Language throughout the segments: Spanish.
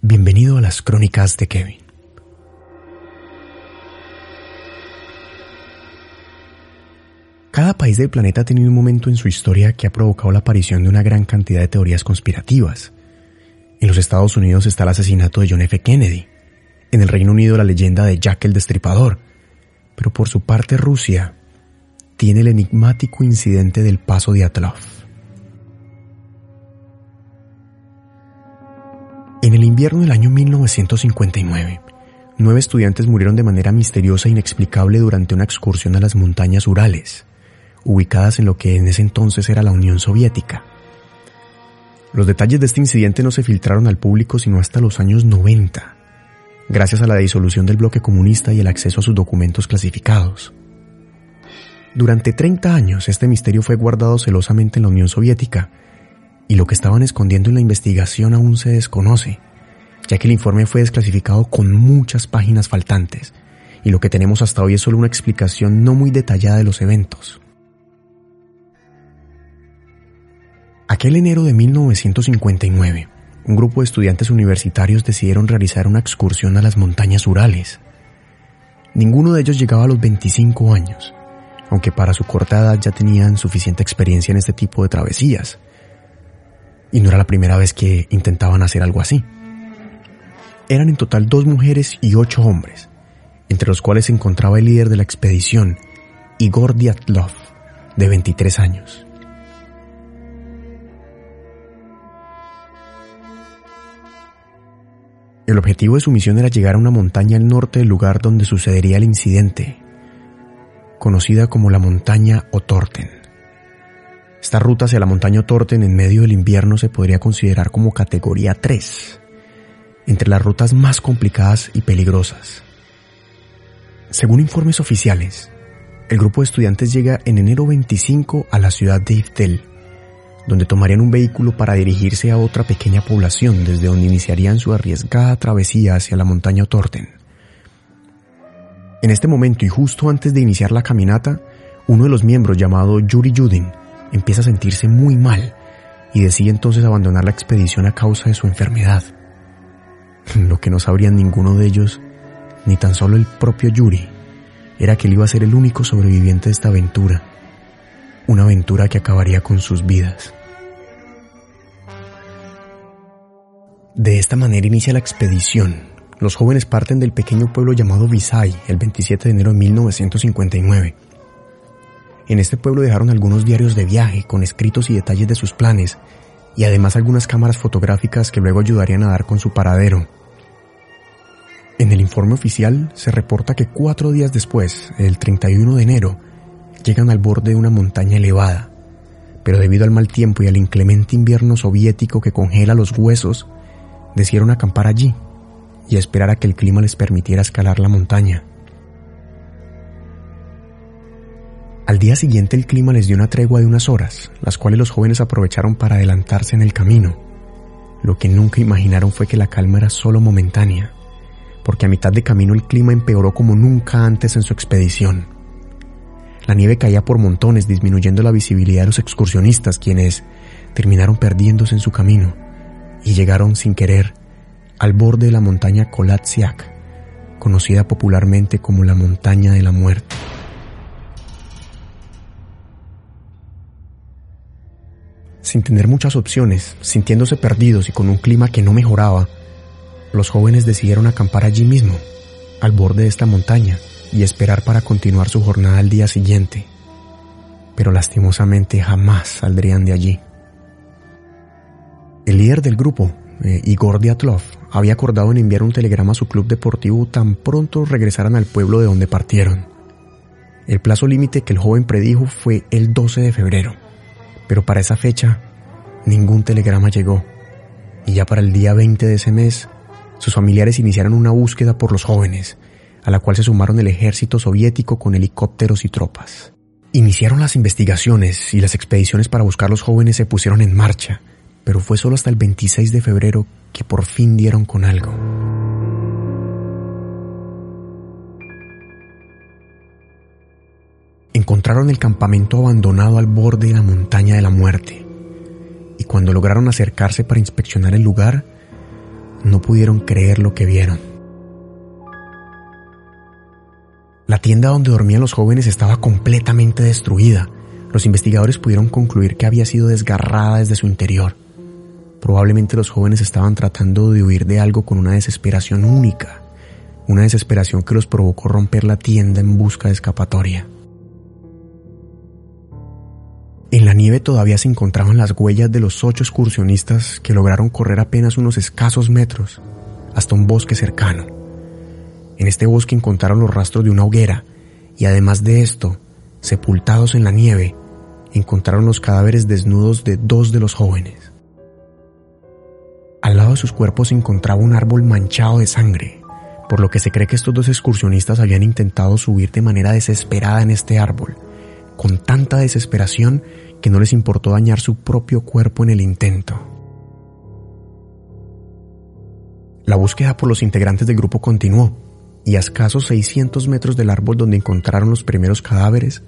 Bienvenido a las crónicas de Kevin. Cada país del planeta ha tenido un momento en su historia que ha provocado la aparición de una gran cantidad de teorías conspirativas. En los Estados Unidos está el asesinato de John F. Kennedy. En el Reino Unido la leyenda de Jack el Destripador. Pero por su parte Rusia tiene el enigmático incidente del paso de Atlov. En el invierno del año 1959, nueve estudiantes murieron de manera misteriosa e inexplicable durante una excursión a las montañas Urales, ubicadas en lo que en ese entonces era la Unión Soviética. Los detalles de este incidente no se filtraron al público sino hasta los años 90, gracias a la disolución del bloque comunista y el acceso a sus documentos clasificados. Durante 30 años este misterio fue guardado celosamente en la Unión Soviética, y lo que estaban escondiendo en la investigación aún se desconoce, ya que el informe fue desclasificado con muchas páginas faltantes, y lo que tenemos hasta hoy es solo una explicación no muy detallada de los eventos. Aquel enero de 1959, un grupo de estudiantes universitarios decidieron realizar una excursión a las montañas Urales. Ninguno de ellos llegaba a los 25 años, aunque para su corta edad ya tenían suficiente experiencia en este tipo de travesías. Y no era la primera vez que intentaban hacer algo así. Eran en total dos mujeres y ocho hombres, entre los cuales se encontraba el líder de la expedición, Igor Dyatlov, de 23 años. El objetivo de su misión era llegar a una montaña al norte del lugar donde sucedería el incidente, conocida como la montaña Otorten. Esta ruta hacia la montaña Otorten en medio del invierno se podría considerar como categoría 3, entre las rutas más complicadas y peligrosas. Según informes oficiales, el grupo de estudiantes llega en enero 25 a la ciudad de Iftel, donde tomarían un vehículo para dirigirse a otra pequeña población desde donde iniciarían su arriesgada travesía hacia la montaña Otorten. En este momento y justo antes de iniciar la caminata, uno de los miembros llamado Yuri Yudin empieza a sentirse muy mal y decide entonces abandonar la expedición a causa de su enfermedad. Lo que no sabrían ninguno de ellos, ni tan solo el propio Yuri, era que él iba a ser el único sobreviviente de esta aventura, una aventura que acabaría con sus vidas. De esta manera inicia la expedición, los jóvenes parten del pequeño pueblo llamado Visay el 27 de enero de 1959. En este pueblo dejaron algunos diarios de viaje con escritos y detalles de sus planes y además algunas cámaras fotográficas que luego ayudarían a dar con su paradero. En el informe oficial se reporta que cuatro días después, el 31 de enero, llegan al borde de una montaña elevada, pero debido al mal tiempo y al inclemente invierno soviético que congela los huesos, decidieron acampar allí y esperar a que el clima les permitiera escalar la montaña. Al día siguiente el clima les dio una tregua de unas horas, las cuales los jóvenes aprovecharon para adelantarse en el camino. Lo que nunca imaginaron fue que la calma era solo momentánea, porque a mitad de camino el clima empeoró como nunca antes en su expedición. La nieve caía por montones, disminuyendo la visibilidad de los excursionistas, quienes terminaron perdiéndose en su camino y llegaron sin querer al borde de la montaña Kolatsiak, conocida popularmente como la montaña de la muerte. Sin tener muchas opciones, sintiéndose perdidos y con un clima que no mejoraba, los jóvenes decidieron acampar allí mismo, al borde de esta montaña, y esperar para continuar su jornada al día siguiente. Pero lastimosamente jamás saldrían de allí. El líder del grupo, eh, Igor Dyatlov, había acordado en enviar un telegrama a su club deportivo tan pronto regresaran al pueblo de donde partieron. El plazo límite que el joven predijo fue el 12 de febrero, pero para esa fecha ningún telegrama llegó, y ya para el día 20 de ese mes, sus familiares iniciaron una búsqueda por los jóvenes, a la cual se sumaron el ejército soviético con helicópteros y tropas. Iniciaron las investigaciones y las expediciones para buscar a los jóvenes se pusieron en marcha, pero fue solo hasta el 26 de febrero que por fin dieron con algo. Encontraron el campamento abandonado al borde de la montaña de la muerte, y cuando lograron acercarse para inspeccionar el lugar, no pudieron creer lo que vieron. La tienda donde dormían los jóvenes estaba completamente destruida. Los investigadores pudieron concluir que había sido desgarrada desde su interior. Probablemente los jóvenes estaban tratando de huir de algo con una desesperación única, una desesperación que los provocó romper la tienda en busca de escapatoria. En la nieve todavía se encontraban las huellas de los ocho excursionistas que lograron correr apenas unos escasos metros hasta un bosque cercano. En este bosque encontraron los rastros de una hoguera y además de esto, sepultados en la nieve, encontraron los cadáveres desnudos de dos de los jóvenes. Al lado de sus cuerpos se encontraba un árbol manchado de sangre, por lo que se cree que estos dos excursionistas habían intentado subir de manera desesperada en este árbol, con tanta desesperación que no les importó dañar su propio cuerpo en el intento. La búsqueda por los integrantes del grupo continuó y a escasos 600 metros del árbol donde encontraron los primeros cadáveres,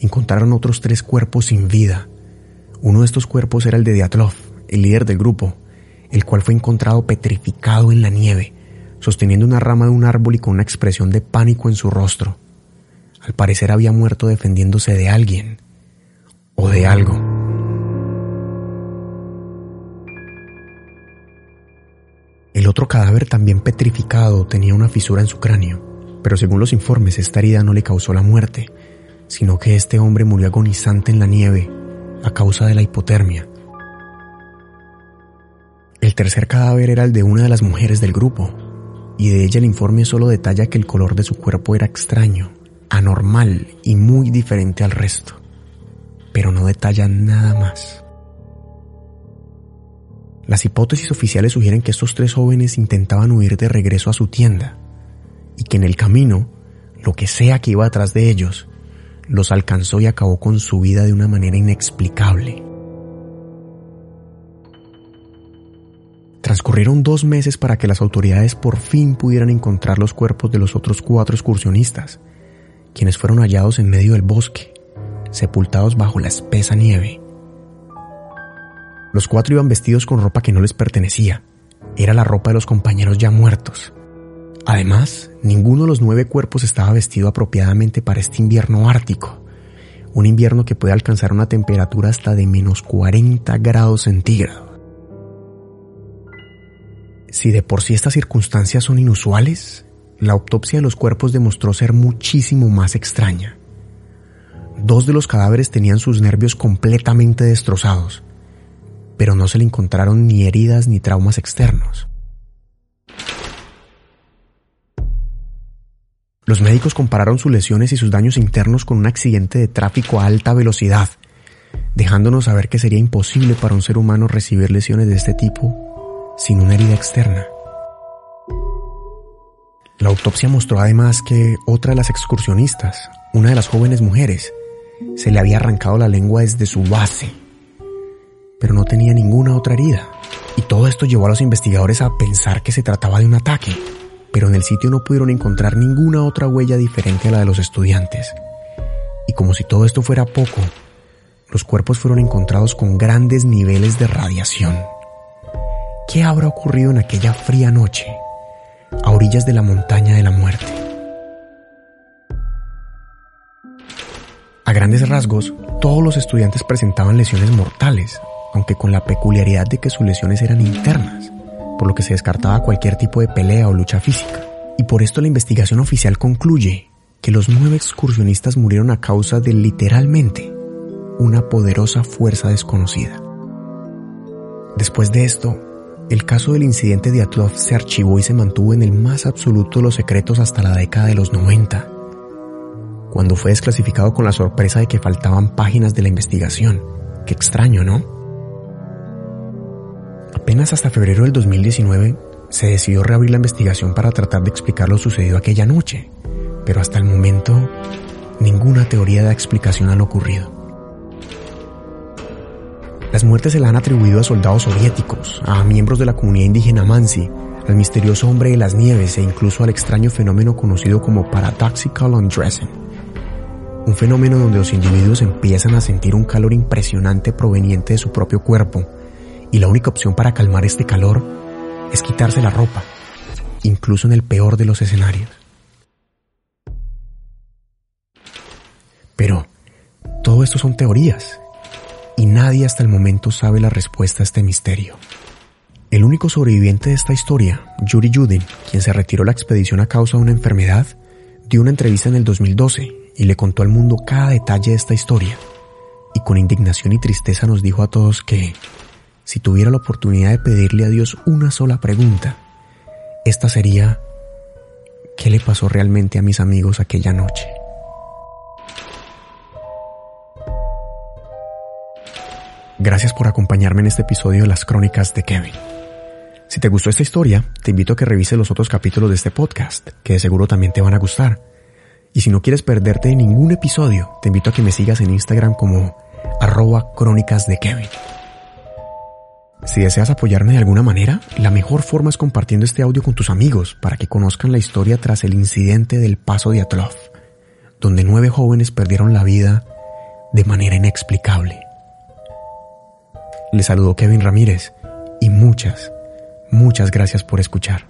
encontraron otros tres cuerpos sin vida. Uno de estos cuerpos era el de Diatlov, el líder del grupo, el cual fue encontrado petrificado en la nieve, sosteniendo una rama de un árbol y con una expresión de pánico en su rostro. Al parecer había muerto defendiéndose de alguien o de algo. El otro cadáver también petrificado tenía una fisura en su cráneo, pero según los informes esta herida no le causó la muerte, sino que este hombre murió agonizante en la nieve a causa de la hipotermia. El tercer cadáver era el de una de las mujeres del grupo, y de ella el informe solo detalla que el color de su cuerpo era extraño anormal y muy diferente al resto, pero no detallan nada más. Las hipótesis oficiales sugieren que estos tres jóvenes intentaban huir de regreso a su tienda y que en el camino, lo que sea que iba atrás de ellos, los alcanzó y acabó con su vida de una manera inexplicable. Transcurrieron dos meses para que las autoridades por fin pudieran encontrar los cuerpos de los otros cuatro excursionistas, quienes fueron hallados en medio del bosque, sepultados bajo la espesa nieve. Los cuatro iban vestidos con ropa que no les pertenecía, era la ropa de los compañeros ya muertos. Además, ninguno de los nueve cuerpos estaba vestido apropiadamente para este invierno ártico, un invierno que puede alcanzar una temperatura hasta de menos 40 grados centígrados. Si de por sí estas circunstancias son inusuales, la autopsia de los cuerpos demostró ser muchísimo más extraña. Dos de los cadáveres tenían sus nervios completamente destrozados, pero no se le encontraron ni heridas ni traumas externos. Los médicos compararon sus lesiones y sus daños internos con un accidente de tráfico a alta velocidad, dejándonos saber que sería imposible para un ser humano recibir lesiones de este tipo sin una herida externa. La autopsia mostró además que otra de las excursionistas, una de las jóvenes mujeres, se le había arrancado la lengua desde su base, pero no tenía ninguna otra herida. Y todo esto llevó a los investigadores a pensar que se trataba de un ataque, pero en el sitio no pudieron encontrar ninguna otra huella diferente a la de los estudiantes. Y como si todo esto fuera poco, los cuerpos fueron encontrados con grandes niveles de radiación. ¿Qué habrá ocurrido en aquella fría noche? A orillas de la montaña de la muerte. A grandes rasgos, todos los estudiantes presentaban lesiones mortales, aunque con la peculiaridad de que sus lesiones eran internas, por lo que se descartaba cualquier tipo de pelea o lucha física. Y por esto la investigación oficial concluye que los nueve excursionistas murieron a causa de literalmente una poderosa fuerza desconocida. Después de esto, el caso del incidente de Atlov se archivó y se mantuvo en el más absoluto de los secretos hasta la década de los 90, cuando fue desclasificado con la sorpresa de que faltaban páginas de la investigación. Qué extraño, ¿no? Apenas hasta febrero del 2019 se decidió reabrir la investigación para tratar de explicar lo sucedido aquella noche, pero hasta el momento ninguna teoría da explicación a lo ocurrido. Las muertes se la han atribuido a soldados soviéticos, a miembros de la comunidad indígena Mansi, al misterioso hombre de las nieves e incluso al extraño fenómeno conocido como paradoxical undressing. Un fenómeno donde los individuos empiezan a sentir un calor impresionante proveniente de su propio cuerpo y la única opción para calmar este calor es quitarse la ropa, incluso en el peor de los escenarios. Pero todo esto son teorías y nadie hasta el momento sabe la respuesta a este misterio. El único sobreviviente de esta historia, Yuri Yudin, quien se retiró la expedición a causa de una enfermedad, dio una entrevista en el 2012 y le contó al mundo cada detalle de esta historia. Y con indignación y tristeza nos dijo a todos que, si tuviera la oportunidad de pedirle a Dios una sola pregunta, esta sería, ¿qué le pasó realmente a mis amigos aquella noche? Gracias por acompañarme en este episodio de las crónicas de Kevin. Si te gustó esta historia, te invito a que revises los otros capítulos de este podcast, que de seguro también te van a gustar. Y si no quieres perderte ningún episodio, te invito a que me sigas en Instagram como arroba crónicas de Kevin. Si deseas apoyarme de alguna manera, la mejor forma es compartiendo este audio con tus amigos para que conozcan la historia tras el incidente del paso de Atlov, donde nueve jóvenes perdieron la vida de manera inexplicable. Les saludo Kevin Ramírez y muchas, muchas gracias por escuchar.